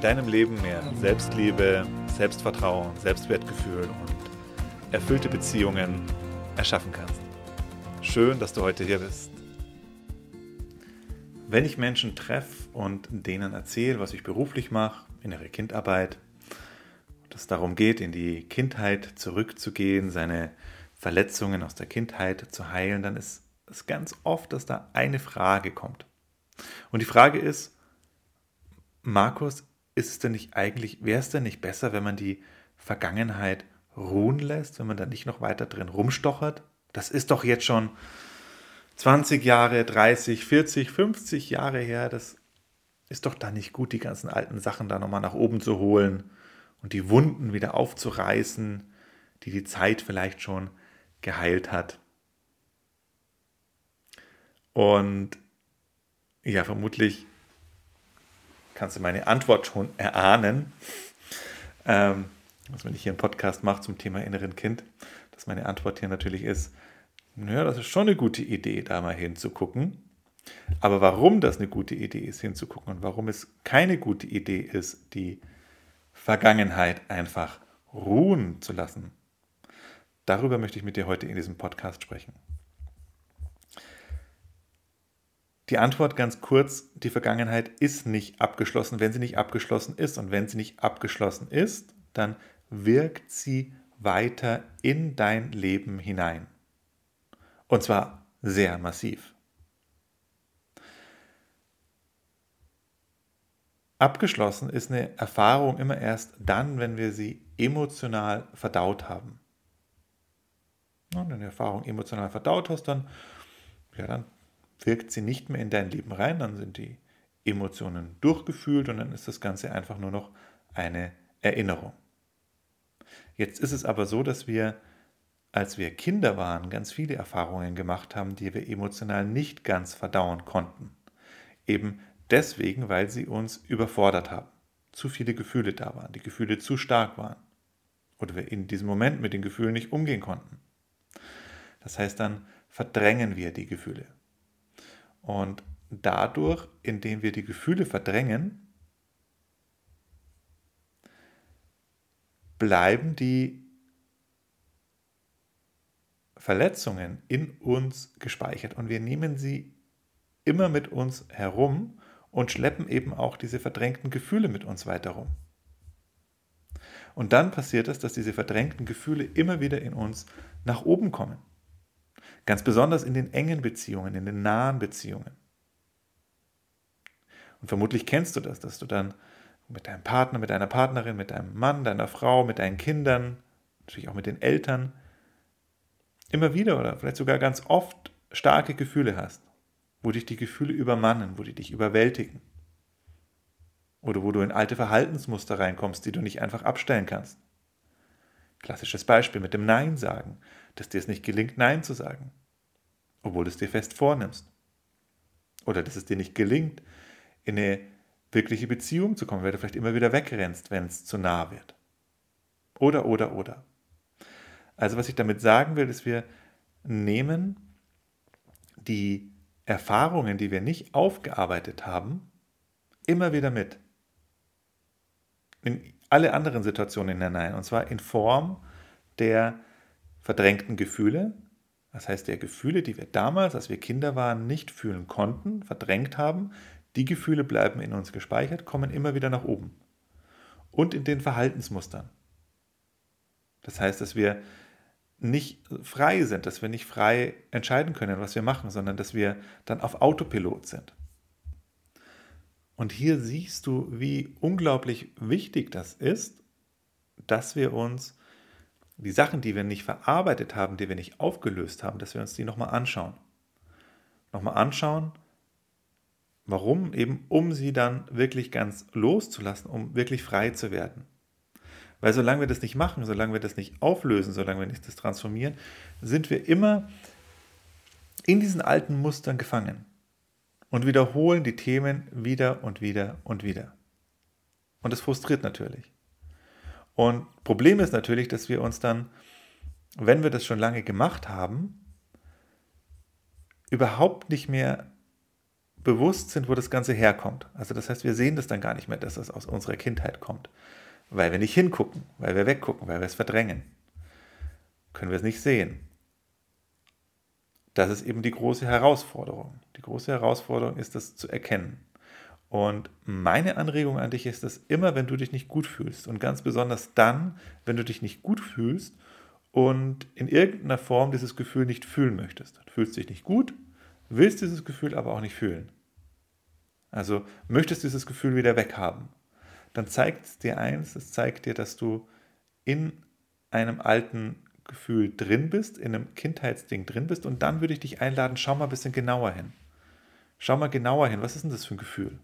deinem Leben mehr Selbstliebe, Selbstvertrauen, Selbstwertgefühl und erfüllte Beziehungen erschaffen kannst. Schön, dass du heute hier bist. Wenn ich Menschen treffe und denen erzähle, was ich beruflich mache, innere Kindarbeit, dass es darum geht, in die Kindheit zurückzugehen, seine Verletzungen aus der Kindheit zu heilen, dann ist es ganz oft, dass da eine Frage kommt. Und die Frage ist, Markus, ist es denn nicht eigentlich, wäre es denn nicht besser, wenn man die Vergangenheit ruhen lässt, wenn man da nicht noch weiter drin rumstochert? Das ist doch jetzt schon 20 Jahre, 30, 40, 50 Jahre her. Das ist doch da nicht gut, die ganzen alten Sachen da nochmal nach oben zu holen und die Wunden wieder aufzureißen, die die Zeit vielleicht schon geheilt hat. Und ja, vermutlich kannst du meine Antwort schon erahnen. Ähm, was wenn ich hier einen Podcast mache zum Thema inneren Kind, dass meine Antwort hier natürlich ist, naja, das ist schon eine gute Idee, da mal hinzugucken. Aber warum das eine gute Idee ist, hinzugucken und warum es keine gute Idee ist, die Vergangenheit einfach ruhen zu lassen, darüber möchte ich mit dir heute in diesem Podcast sprechen. Die Antwort ganz kurz, die Vergangenheit ist nicht abgeschlossen, wenn sie nicht abgeschlossen ist. Und wenn sie nicht abgeschlossen ist, dann wirkt sie weiter in dein Leben hinein. Und zwar sehr massiv. Abgeschlossen ist eine Erfahrung immer erst dann, wenn wir sie emotional verdaut haben. Und wenn du eine Erfahrung emotional verdaut hast, dann, ja, dann wirkt sie nicht mehr in dein Leben rein, dann sind die Emotionen durchgefühlt und dann ist das Ganze einfach nur noch eine Erinnerung. Jetzt ist es aber so, dass wir, als wir Kinder waren, ganz viele Erfahrungen gemacht haben, die wir emotional nicht ganz verdauen konnten. Eben deswegen, weil sie uns überfordert haben. Zu viele Gefühle da waren, die Gefühle zu stark waren. Oder wir in diesem Moment mit den Gefühlen nicht umgehen konnten. Das heißt, dann verdrängen wir die Gefühle. Und dadurch, indem wir die Gefühle verdrängen, bleiben die Verletzungen in uns gespeichert und wir nehmen sie immer mit uns herum und schleppen eben auch diese verdrängten Gefühle mit uns weiter rum. Und dann passiert es, dass diese verdrängten Gefühle immer wieder in uns nach oben kommen. Ganz besonders in den engen Beziehungen, in den nahen Beziehungen. Und vermutlich kennst du das, dass du dann mit deinem Partner, mit deiner Partnerin, mit deinem Mann, deiner Frau, mit deinen Kindern, natürlich auch mit den Eltern, immer wieder oder vielleicht sogar ganz oft starke Gefühle hast, wo dich die Gefühle übermannen, wo die dich überwältigen. Oder wo du in alte Verhaltensmuster reinkommst, die du nicht einfach abstellen kannst. Klassisches Beispiel mit dem Nein sagen, dass dir es nicht gelingt, Nein zu sagen, obwohl du es dir fest vornimmst. Oder dass es dir nicht gelingt, in eine wirkliche Beziehung zu kommen, weil du vielleicht immer wieder wegrennst, wenn es zu nah wird. Oder, oder, oder. Also was ich damit sagen will, ist, wir nehmen die Erfahrungen, die wir nicht aufgearbeitet haben, immer wieder mit. In alle anderen Situationen hinein. Und zwar in Form der verdrängten Gefühle, das heißt der Gefühle, die wir damals, als wir Kinder waren, nicht fühlen konnten, verdrängt haben, die Gefühle bleiben in uns gespeichert, kommen immer wieder nach oben. Und in den Verhaltensmustern. Das heißt, dass wir nicht frei sind, dass wir nicht frei entscheiden können, was wir machen, sondern dass wir dann auf Autopilot sind. Und hier siehst du, wie unglaublich wichtig das ist, dass wir uns die Sachen, die wir nicht verarbeitet haben, die wir nicht aufgelöst haben, dass wir uns die nochmal anschauen. Nochmal anschauen, warum eben, um sie dann wirklich ganz loszulassen, um wirklich frei zu werden. Weil solange wir das nicht machen, solange wir das nicht auflösen, solange wir nicht das transformieren, sind wir immer in diesen alten Mustern gefangen und wiederholen die Themen wieder und wieder und wieder. Und das frustriert natürlich. Und Problem ist natürlich, dass wir uns dann, wenn wir das schon lange gemacht haben, überhaupt nicht mehr bewusst sind, wo das Ganze herkommt. Also das heißt, wir sehen das dann gar nicht mehr, dass es aus unserer Kindheit kommt, weil wir nicht hingucken, weil wir weggucken, weil wir es verdrängen. Können wir es nicht sehen. Das ist eben die große Herausforderung. Die große Herausforderung ist, das zu erkennen. Und meine Anregung an dich ist es, immer wenn du dich nicht gut fühlst und ganz besonders dann, wenn du dich nicht gut fühlst und in irgendeiner Form dieses Gefühl nicht fühlen möchtest. Du fühlst dich nicht gut, willst dieses Gefühl aber auch nicht fühlen. Also möchtest dieses Gefühl wieder weghaben. Dann zeigt es dir eins, es zeigt dir, dass du in einem alten Gefühl drin bist, in einem Kindheitsding drin bist und dann würde ich dich einladen, schau mal ein bisschen genauer hin. Schau mal genauer hin, was ist denn das für ein Gefühl?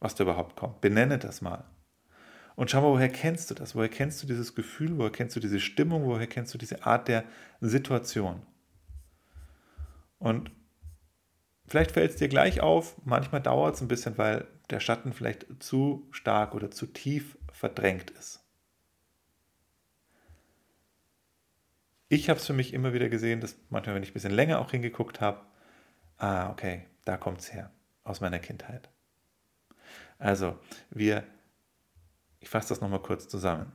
Was da überhaupt kommt. Benenne das mal. Und schau mal, woher kennst du das? Woher kennst du dieses Gefühl? Woher kennst du diese Stimmung? Woher kennst du diese Art der Situation? Und vielleicht fällt es dir gleich auf, manchmal dauert es ein bisschen, weil der Schatten vielleicht zu stark oder zu tief verdrängt ist. Ich habe es für mich immer wieder gesehen, dass manchmal, wenn ich ein bisschen länger auch hingeguckt habe, ah, okay, da kommt es her, aus meiner Kindheit. Also, wir, ich fasse das nochmal kurz zusammen.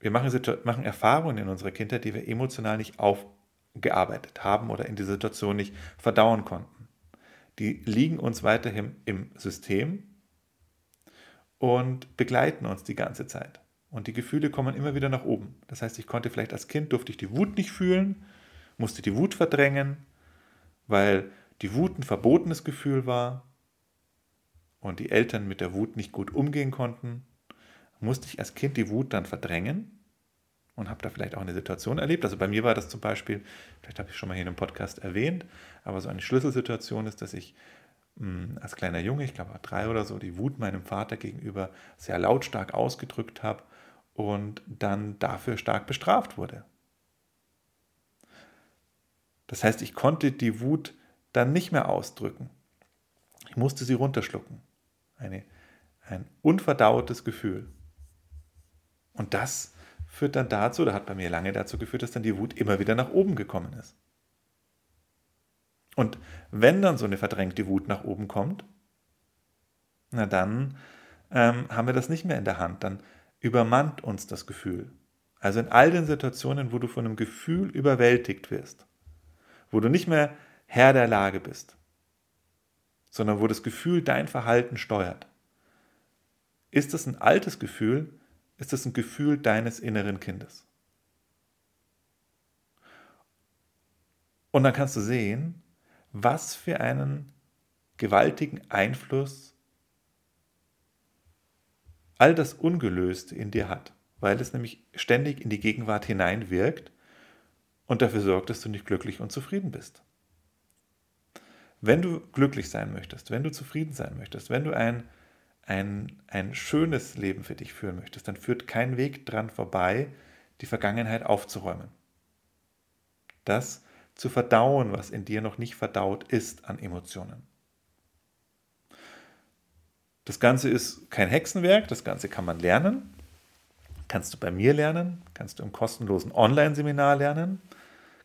Wir machen, machen Erfahrungen in unserer Kindheit, die wir emotional nicht aufgearbeitet haben oder in die Situation nicht verdauen konnten. Die liegen uns weiterhin im System und begleiten uns die ganze Zeit. Und die Gefühle kommen immer wieder nach oben. Das heißt, ich konnte vielleicht als Kind, durfte ich die Wut nicht fühlen, musste die Wut verdrängen, weil die Wut ein verbotenes Gefühl war und die Eltern mit der Wut nicht gut umgehen konnten, musste ich als Kind die Wut dann verdrängen und habe da vielleicht auch eine Situation erlebt. Also bei mir war das zum Beispiel, vielleicht habe ich schon mal hier in einem Podcast erwähnt, aber so eine Schlüsselsituation ist, dass ich mh, hm, als kleiner Junge, ich glaube drei oder so, die Wut meinem Vater gegenüber sehr lautstark ausgedrückt habe und dann dafür stark bestraft wurde. Das heißt, ich konnte die Wut dann nicht mehr ausdrücken. Ich musste sie runterschlucken eine, ein unverdautes Gefühl. Und das führt dann dazu, oder hat bei mir lange dazu geführt, dass dann die Wut immer wieder nach oben gekommen ist. Und wenn dann so eine verdrängte Wut nach oben kommt, na dann ähm, haben wir das nicht mehr in der Hand, dann übermannt uns das Gefühl. Also in all den Situationen, wo du von einem Gefühl überwältigt wirst, wo du nicht mehr Herr der Lage bist, sondern wo das Gefühl dein Verhalten steuert. Ist es ein altes Gefühl? Ist es ein Gefühl deines inneren Kindes? Und dann kannst du sehen, was für einen gewaltigen Einfluss all das Ungelöste in dir hat, weil es nämlich ständig in die Gegenwart hineinwirkt und dafür sorgt, dass du nicht glücklich und zufrieden bist. Wenn du glücklich sein möchtest, wenn du zufrieden sein möchtest, wenn du ein, ein, ein schönes Leben für dich führen möchtest, dann führt kein Weg dran vorbei, die Vergangenheit aufzuräumen. Das zu verdauen, was in dir noch nicht verdaut ist an Emotionen. Das Ganze ist kein Hexenwerk, das Ganze kann man lernen. Kannst du bei mir lernen, kannst du im kostenlosen Online-Seminar lernen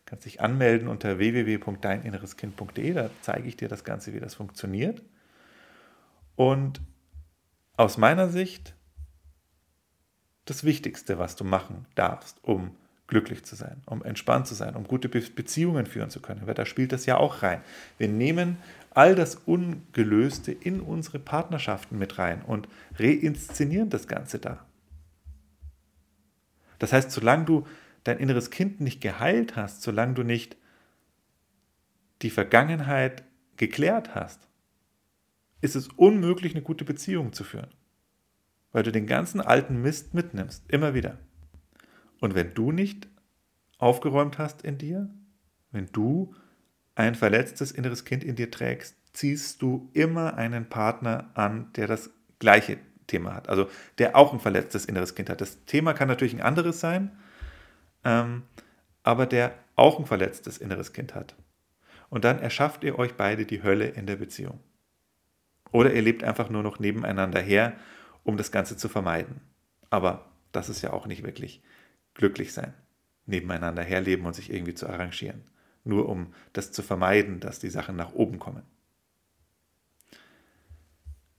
kannst dich anmelden unter www.deininnereskind.de, da zeige ich dir das Ganze, wie das funktioniert. Und aus meiner Sicht das Wichtigste, was du machen darfst, um glücklich zu sein, um entspannt zu sein, um gute Beziehungen führen zu können. Weil da spielt das ja auch rein. Wir nehmen all das Ungelöste in unsere Partnerschaften mit rein und reinszenieren das Ganze da. Das heißt, solange du dein inneres Kind nicht geheilt hast, solange du nicht die Vergangenheit geklärt hast, ist es unmöglich, eine gute Beziehung zu führen. Weil du den ganzen alten Mist mitnimmst, immer wieder. Und wenn du nicht aufgeräumt hast in dir, wenn du ein verletztes inneres Kind in dir trägst, ziehst du immer einen Partner an, der das Gleiche Thema hat. Also der auch ein verletztes inneres Kind hat. Das Thema kann natürlich ein anderes sein, ähm, aber der auch ein verletztes inneres Kind hat. Und dann erschafft ihr euch beide die Hölle in der Beziehung. Oder ihr lebt einfach nur noch nebeneinander her, um das Ganze zu vermeiden. Aber das ist ja auch nicht wirklich glücklich sein. Nebeneinander herleben und sich irgendwie zu arrangieren. Nur um das zu vermeiden, dass die Sachen nach oben kommen.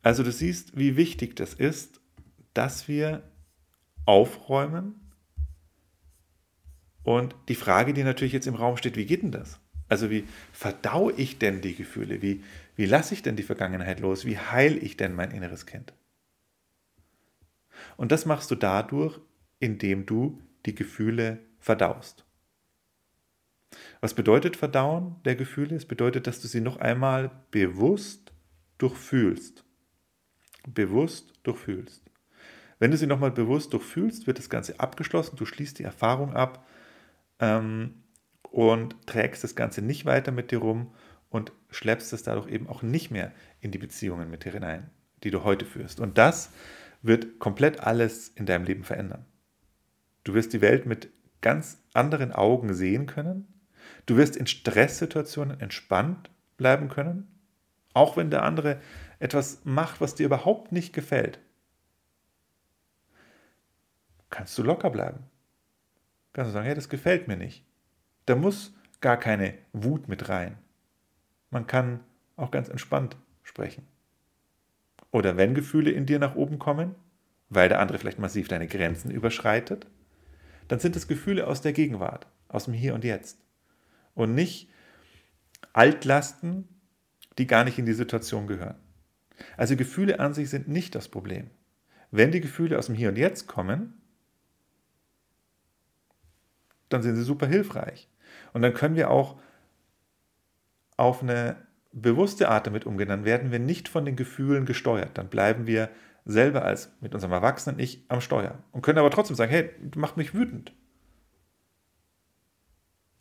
Also du siehst, wie wichtig das ist, dass wir aufräumen. Und die Frage, die natürlich jetzt im Raum steht, wie geht denn das? Also wie verdau ich denn die Gefühle? Wie, wie lasse ich denn die Vergangenheit los? Wie heile ich denn mein inneres Kind? Und das machst du dadurch, indem du die Gefühle verdaust. Was bedeutet Verdauen der Gefühle? Es bedeutet, dass du sie noch einmal bewusst durchfühlst. Bewusst durchfühlst. Wenn du sie nochmal bewusst durchfühlst, wird das Ganze abgeschlossen, du schließt die Erfahrung ab ähm, und trägst das Ganze nicht weiter mit dir rum und schleppst es dadurch eben auch nicht mehr in die Beziehungen mit dir hinein, die du heute führst. Und das wird komplett alles in deinem Leben verändern. Du wirst die Welt mit ganz anderen Augen sehen können. Du wirst in Stresssituationen entspannt bleiben können, auch wenn der andere etwas macht, was dir überhaupt nicht gefällt. Kannst du locker bleiben. Kannst du sagen, hey, das gefällt mir nicht. Da muss gar keine Wut mit rein. Man kann auch ganz entspannt sprechen. Oder wenn Gefühle in dir nach oben kommen, weil der andere vielleicht massiv deine Grenzen überschreitet, dann sind es Gefühle aus der Gegenwart, aus dem Hier und Jetzt. Und nicht Altlasten, die gar nicht in die Situation gehören. Also Gefühle an sich sind nicht das Problem. Wenn die Gefühle aus dem Hier und Jetzt kommen, dann sind sie super hilfreich. Und dann können wir auch auf eine bewusste Art damit umgehen, dann werden wir nicht von den Gefühlen gesteuert. Dann bleiben wir selber als mit unserem erwachsenen Ich am Steuer und können aber trotzdem sagen, hey, du machst mich wütend.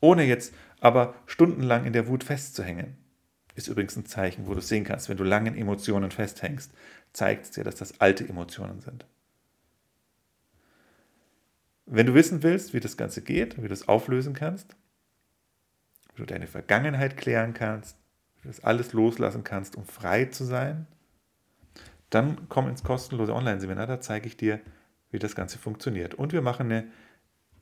Ohne jetzt aber stundenlang in der Wut festzuhängen. Ist übrigens ein Zeichen, wo du sehen kannst, wenn du lange in Emotionen festhängst, zeigt es dir, dass das alte Emotionen sind. Wenn du wissen willst, wie das Ganze geht, wie du es auflösen kannst, wie du deine Vergangenheit klären kannst, wie du das alles loslassen kannst, um frei zu sein, dann komm ins kostenlose Online-Seminar, da zeige ich dir, wie das Ganze funktioniert. Und wir machen eine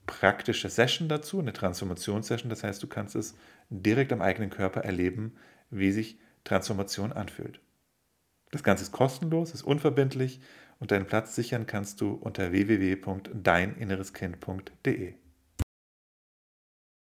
praktische Session dazu, eine Transformationssession. Das heißt, du kannst es direkt am eigenen Körper erleben, wie sich Transformation anfühlt. Das Ganze ist kostenlos, ist unverbindlich und deinen Platz sichern kannst du unter www.deininnereskind.de.